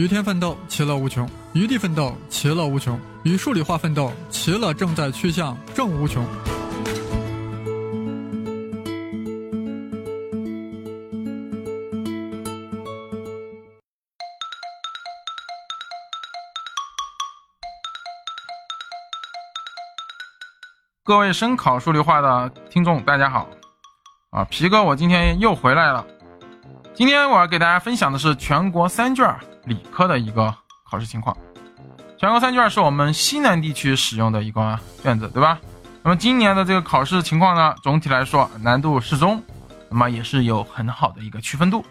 与天奋斗，其乐无穷；与地奋斗，其乐无穷；与数理化奋斗，其乐正在趋向正无穷。各位声考数理化的听众，大家好！啊，皮哥，我今天又回来了。今天我要给大家分享的是全国三卷理科的一个考试情况。全国三卷是我们西南地区使用的一个卷子，对吧？那么今年的这个考试情况呢，总体来说难度适中，那么也是有很好的一个区分度。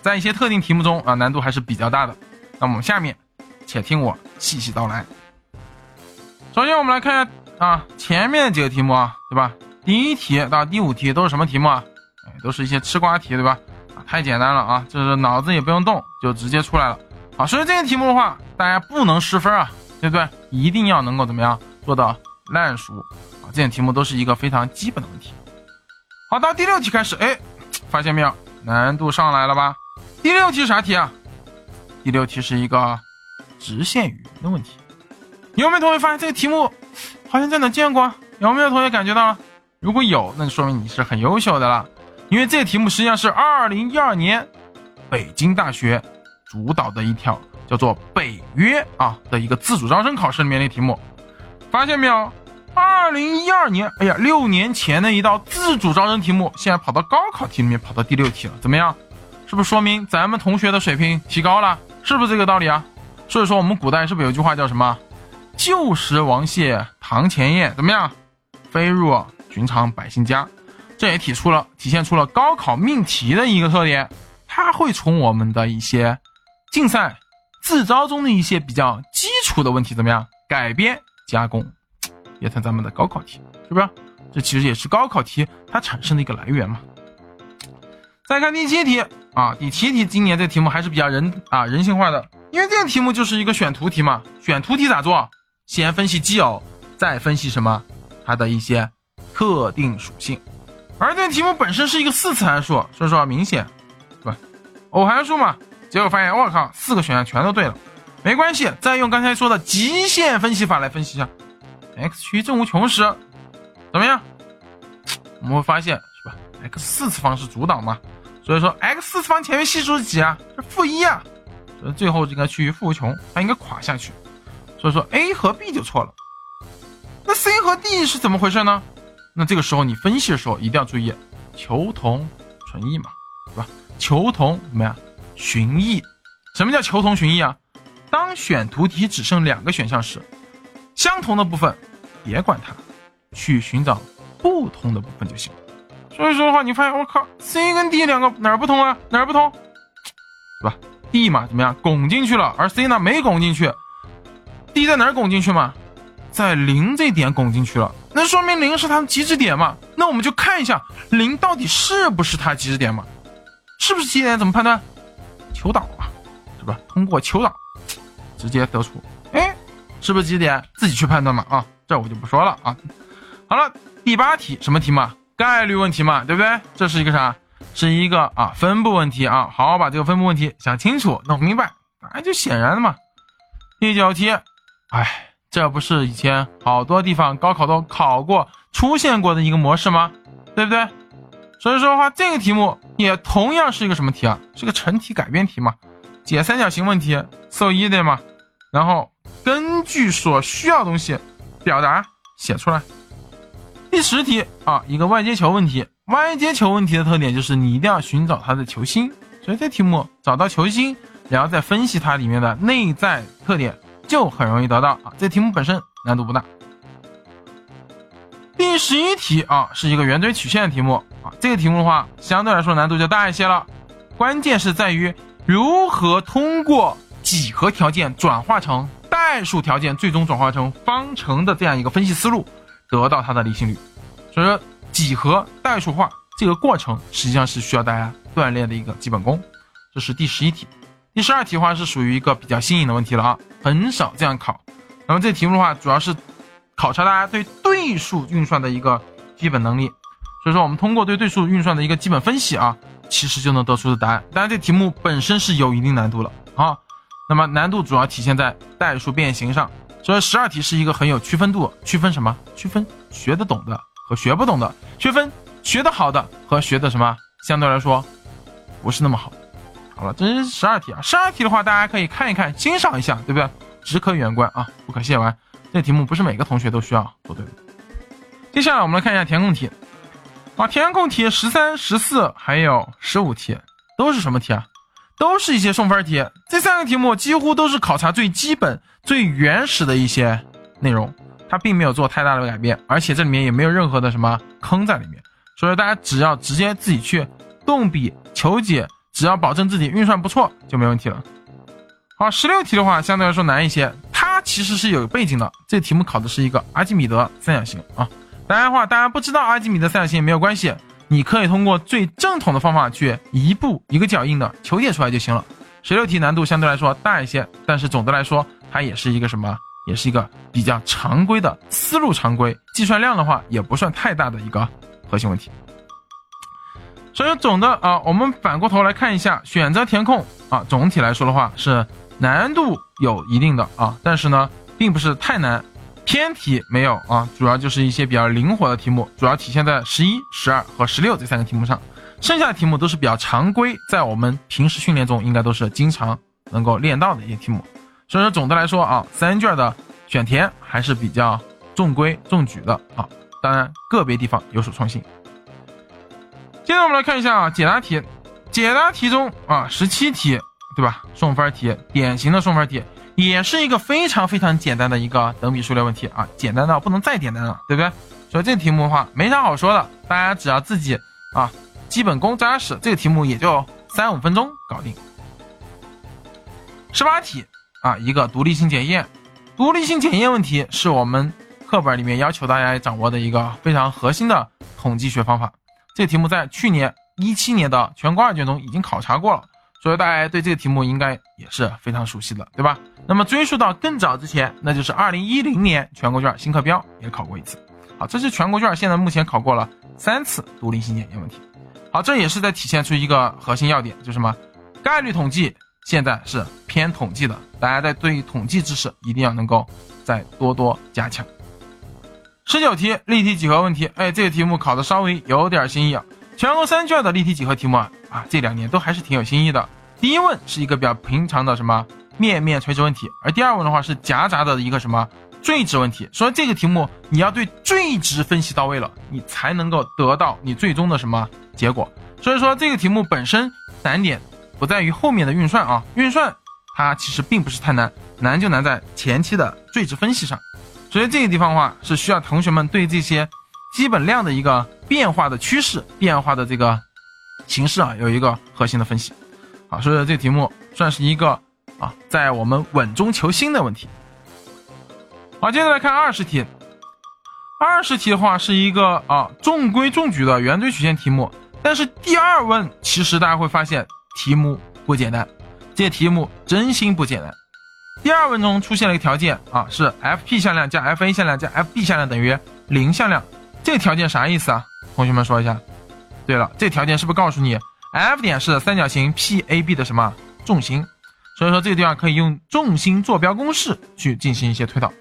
在一些特定题目中啊，难度还是比较大的。那么下面，且听我细细道来。首先，我们来看一下。啊，前面几个题目啊，对吧？第一题到第五题都是什么题目啊？哎，都是一些吃瓜题，对吧？啊，太简单了啊，就是脑子也不用动就直接出来了。好，所以这些题目的话，大家不能失分啊，对不对？一定要能够怎么样做到烂熟啊？这些题目都是一个非常基本的问题。好，到第六题开始，哎，发现没有，难度上来了吧？第六题是啥题啊？第六题是一个直线语言的问题。有没有同学发现这个题目？好像在哪见过？有没有同学感觉到？如果有，那就说明你是很优秀的了。因为这个题目实际上是二零一二年北京大学主导的一条叫做北约啊的一个自主招生考试里面的题目。发现没有？二零一二年，哎呀，六年前的一道自主招生题目，现在跑到高考题里面，跑到第六题了。怎么样？是不是说明咱们同学的水平提高了？是不是这个道理啊？所以说我们古代是不是有句话叫什么？旧时王谢堂前燕，怎么样？飞入寻常百姓家，这也体出了体现出了高考命题的一个特点，它会从我们的一些竞赛、自招中的一些比较基础的问题，怎么样改编加工，也算咱们的高考题，是不是？这其实也是高考题它产生的一个来源嘛。再看第七题啊，第七题今年这题目还是比较人啊人性化的，因为这个题目就是一个选图题嘛，选图题咋做？先分析奇偶，再分析什么？它的一些特定属性。而这个题目本身是一个四次函数，所以说明显，是吧？偶函数嘛。结果发现，我靠，四个选项全都对了。没关系，再用刚才说的极限分析法来分析一下。x 趋于正无穷时，怎么样？我们会发现，是吧？x 四次方是主导嘛，所以说 x 四次方前面系数是几啊？是负一啊。所以最后这个趋于负无穷，它应该垮下去。所以说 A 和 B 就错了，那 C 和 D 是怎么回事呢？那这个时候你分析的时候一定要注意求同存异嘛，是吧？求同怎么样？寻异？什么叫求同寻异啊？当选图题只剩两个选项时，相同的部分别管它，去寻找不同的部分就行。所以说的话，你发现我靠，C 跟 D 两个哪儿不同啊？哪儿不同？对吧？D 嘛怎么样？拱进去了，而 C 呢没拱进去。D 在哪儿拱进去嘛？在零这点拱进去了，那说明零是它的极值点嘛？那我们就看一下零到底是不是它极值点嘛？是不是极值点？怎么判断？求导啊，是吧？通过求导，直接得出，哎，是不是几点？自己去判断嘛啊，这我就不说了啊。好了，第八题什么题嘛？概率问题嘛，对不对？这是一个啥？是一个啊分布问题啊，好好把这个分布问题想清楚、弄明白，那就显然的嘛。第九题。哎，这不是以前好多地方高考都考过、出现过的一个模式吗？对不对？所以说的话，这个题目也同样是一个什么题啊？是个成题改编题嘛，解三角形问题，搜一对嘛？然后根据所需要东西表达写出来。第十题啊，一个外接球问题。外接球问题的特点就是你一定要寻找它的球心，所以这题目找到球心，然后再分析它里面的内在特点。就很容易得到啊！这题目本身难度不大。第十一题啊，是一个圆锥曲线的题目啊。这个题目的话，相对来说难度就大一些了。关键是在于如何通过几何条件转化成代数条件，最终转化成方程的这样一个分析思路，得到它的离心率。所以说，几何代数化这个过程实际上是需要大家锻炼的一个基本功。这是第十一题。第十二题的话是属于一个比较新颖的问题了啊，很少这样考。那么这题目的话，主要是考察大家对对数运算的一个基本能力。所以说，我们通过对对数运算的一个基本分析啊，其实就能得出的答案。当然，这题目本身是有一定难度了啊。那么难度主要体现在代数变形上。所以十二题是一个很有区分度，区分什么？区分学得懂的和学不懂的，区分学得好的和学的什么相对来说不是那么好。好了，这是十二题啊。十二题的话，大家可以看一看，欣赏一下，对不对？只可远观啊，不可亵玩。这题目不是每个同学都需要做对的。接下来我们来看一下填空题。啊，填空题十三、十四还有十五题都是什么题啊？都是一些送分题。这三个题目几乎都是考察最基本、最原始的一些内容，它并没有做太大的改变，而且这里面也没有任何的什么坑在里面。所以大家只要直接自己去动笔求解。只要保证自己运算不错就没问题了。好，十六题的话相对来说难一些，它其实是有背景的。这题目考的是一个阿基米德三角形啊。当然话，大家不知道阿基米德三角形也没有关系，你可以通过最正统的方法去一步一个脚印的求解出来就行了。十六题难度相对来说大一些，但是总的来说它也是一个什么？也是一个比较常规的思路，常规计算量的话也不算太大的一个核心问题。所以总的啊，我们反过头来看一下选择填空啊，总体来说的话是难度有一定的啊，但是呢，并不是太难，偏题没有啊，主要就是一些比较灵活的题目，主要体现在十一、十二和十六这三个题目上，剩下的题目都是比较常规，在我们平时训练中应该都是经常能够练到的一些题目。所以说总的来说啊，三卷的选填还是比较中规中矩的啊，当然个别地方有所创新。接着我们来看一下啊，解答题，解答题中啊，十七题，对吧？送分题，典型的送分题，也是一个非常非常简单的一个等比数列问题啊，简单到不能再简单了，对不对？所以这题目的话没啥好说的，大家只要自己啊，基本功扎实，这个题目也就三五分钟搞定。十八题啊，一个独立性检验，独立性检验问题是我们课本里面要求大家掌握的一个非常核心的统计学方法。这个题目在去年一七年的全国二卷中已经考察过了，所以大家对这个题目应该也是非常熟悉的，对吧？那么追溯到更早之前，那就是二零一零年全国卷新课标也考过一次。好，这是全国卷现在目前考过了三次独立性检验问题。好，这也是在体现出一个核心要点，就什么？概率统计现在是偏统计的，大家在对于统计知识一定要能够再多多加强。十九题立体几何问题，哎，这个题目考的稍微有点新意啊。全国三卷的立体几何题目啊，啊，这两年都还是挺有新意的。第一问是一个比较平常的什么面面垂直问题，而第二问的话是夹杂的一个什么坠值问题。所以这个题目你要对坠值分析到位了，你才能够得到你最终的什么结果。所以说这个题目本身难点不在于后面的运算啊，运算它其实并不是太难，难就难在前期的坠值分析上。所以这个地方的话，是需要同学们对这些基本量的一个变化的趋势、变化的这个形式啊，有一个核心的分析。好，所以这个题目算是一个啊，在我们稳中求新的问题。好，接着来看二十题。二十题的话是一个啊中规中矩的圆锥曲线题目，但是第二问其实大家会发现题目不简单，这题目真心不简单。第二问中出现了一个条件啊，是 F_p 向量加 F_a 向量加 F_b 向量等于零向量。这个条件啥意思啊？同学们说一下。对了，这条件是不是告诉你 F 点是三角形 PAB 的什么重心？所以说这个地方可以用重心坐标公式去进行一些推导，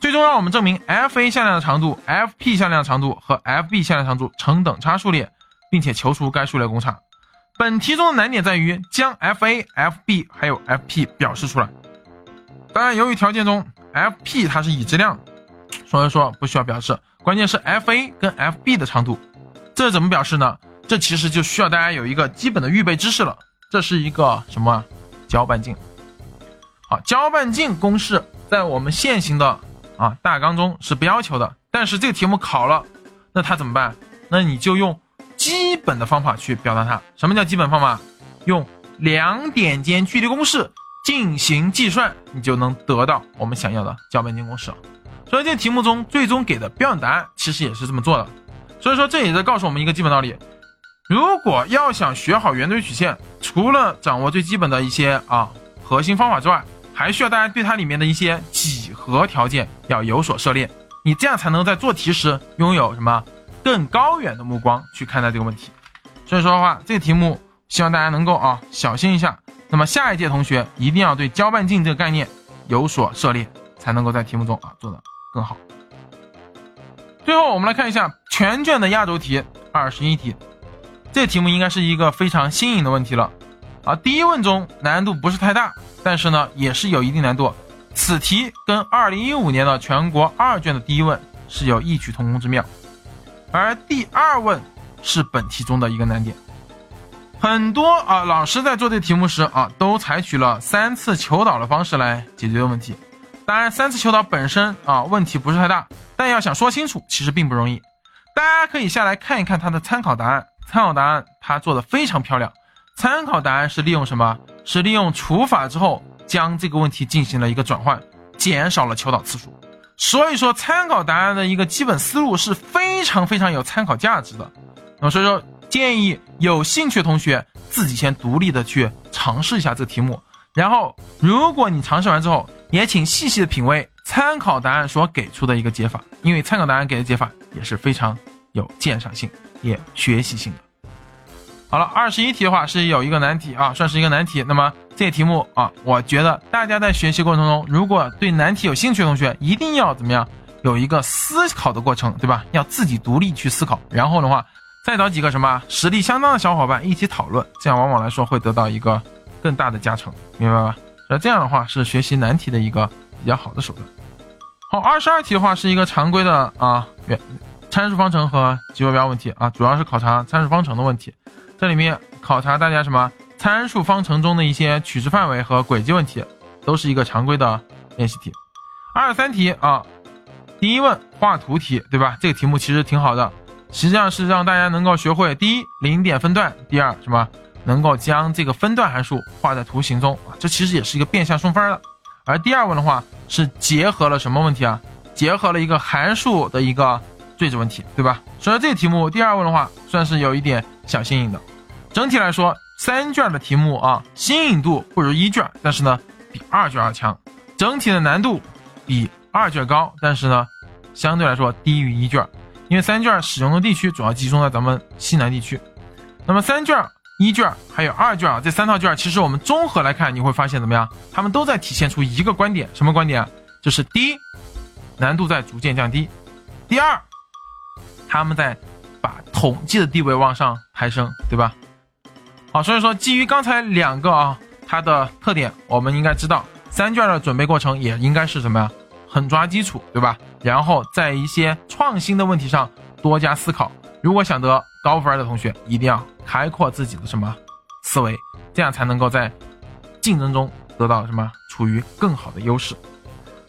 最终让我们证明 F_a 向量的长度、F_p 向量长度和 F_b 向量长度成等差数列，并且求出该数列公差。本题中的难点在于将 F_a、F_b 还有 F_p 表示出来。当然，由于条件中 F_p 它是已知量，所以说不需要表示。关键是 F_a 跟 F_b 的长度，这怎么表示呢？这其实就需要大家有一个基本的预备知识了。这是一个什么？交半径。好，交半径公式在我们现行的啊大纲中是不要求的，但是这个题目考了，那它怎么办？那你就用基本的方法去表达它。什么叫基本方法？用两点间距离公式。进行计算，你就能得到我们想要的交半径公式。所以这题目中最终给的标准答案其实也是这么做的。所以说这也在告诉我们一个基本道理：如果要想学好圆锥曲线，除了掌握最基本的一些啊核心方法之外，还需要大家对它里面的一些几何条件要有所涉猎。你这样才能在做题时拥有什么更高远的目光去看待这个问题。所以说的话，这个题目希望大家能够啊小心一下。那么下一届同学一定要对交半径这个概念有所涉猎，才能够在题目中啊做得更好。最后我们来看一下全卷的压轴题二十一题，这题目应该是一个非常新颖的问题了啊。第一问中难度不是太大，但是呢也是有一定难度。此题跟二零一五年的全国二卷的第一问是有异曲同工之妙，而第二问是本题中的一个难点。很多啊老师在做这题目时啊，都采取了三次求导的方式来解决问题。当然，三次求导本身啊问题不是太大。但要想说清楚，其实并不容易。大家可以下来看一看它的参考答案。参考答案它做的非常漂亮。参考答案是利用什么？是利用除法之后，将这个问题进行了一个转换，减少了求导次数。所以说，参考答案的一个基本思路是非常非常有参考价值的。那么所以说，建议有兴趣的同学自己先独立的去尝试一下这个题目。然后，如果你尝试完之后，也请细细的品味。参考答案所给出的一个解法，因为参考答案给的解法也是非常有鉴赏性，也学习性的。好了，二十一题的话是有一个难题啊，算是一个难题。那么这题目啊，我觉得大家在学习过程中，如果对难题有兴趣的同学，一定要怎么样，有一个思考的过程，对吧？要自己独立去思考，然后的话，再找几个什么实力相当的小伙伴一起讨论，这样往往来说会得到一个更大的加成，明白吧？那这样的话是学习难题的一个比较好的手段。好，二十二题的话是一个常规的啊原，参数方程和极坐标问题啊，主要是考察参数方程的问题。这里面考察大家什么参数方程中的一些取值范围和轨迹问题，都是一个常规的练习题。二三题啊，第一问画图题，对吧？这个题目其实挺好的，实际上是让大家能够学会第一零点分段，第二什么能够将这个分段函数画在图形中啊，这其实也是一个变相送分的。而第二问的话是结合了什么问题啊？结合了一个函数的一个最值问题，对吧？所以这题目第二问的话算是有一点小新颖的。整体来说，三卷的题目啊，新颖度不如一卷，但是呢比二卷要强。整体的难度比二卷高，但是呢相对来说低于一卷，因为三卷使用的地区主要集中在咱们西南地区。那么三卷。一卷还有二卷啊，这三套卷其实我们综合来看，你会发现怎么样？他们都在体现出一个观点，什么观点？就是第一，难度在逐渐降低；第二，他们在把统计的地位往上抬升，对吧？好，所以说基于刚才两个啊，它的特点，我们应该知道三卷的准备过程也应该是什么呀？狠抓基础，对吧？然后在一些创新的问题上多加思考。如果想得高分的同学，一定要开阔自己的什么思维，这样才能够在竞争中得到什么处于更好的优势。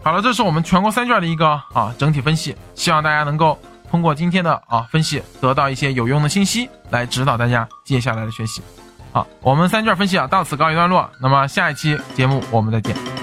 好了，这是我们全国三卷的一个啊整体分析，希望大家能够通过今天的啊分析，得到一些有用的信息，来指导大家接下来的学习。好，我们三卷分析啊到此告一段落，那么下一期节目我们再见。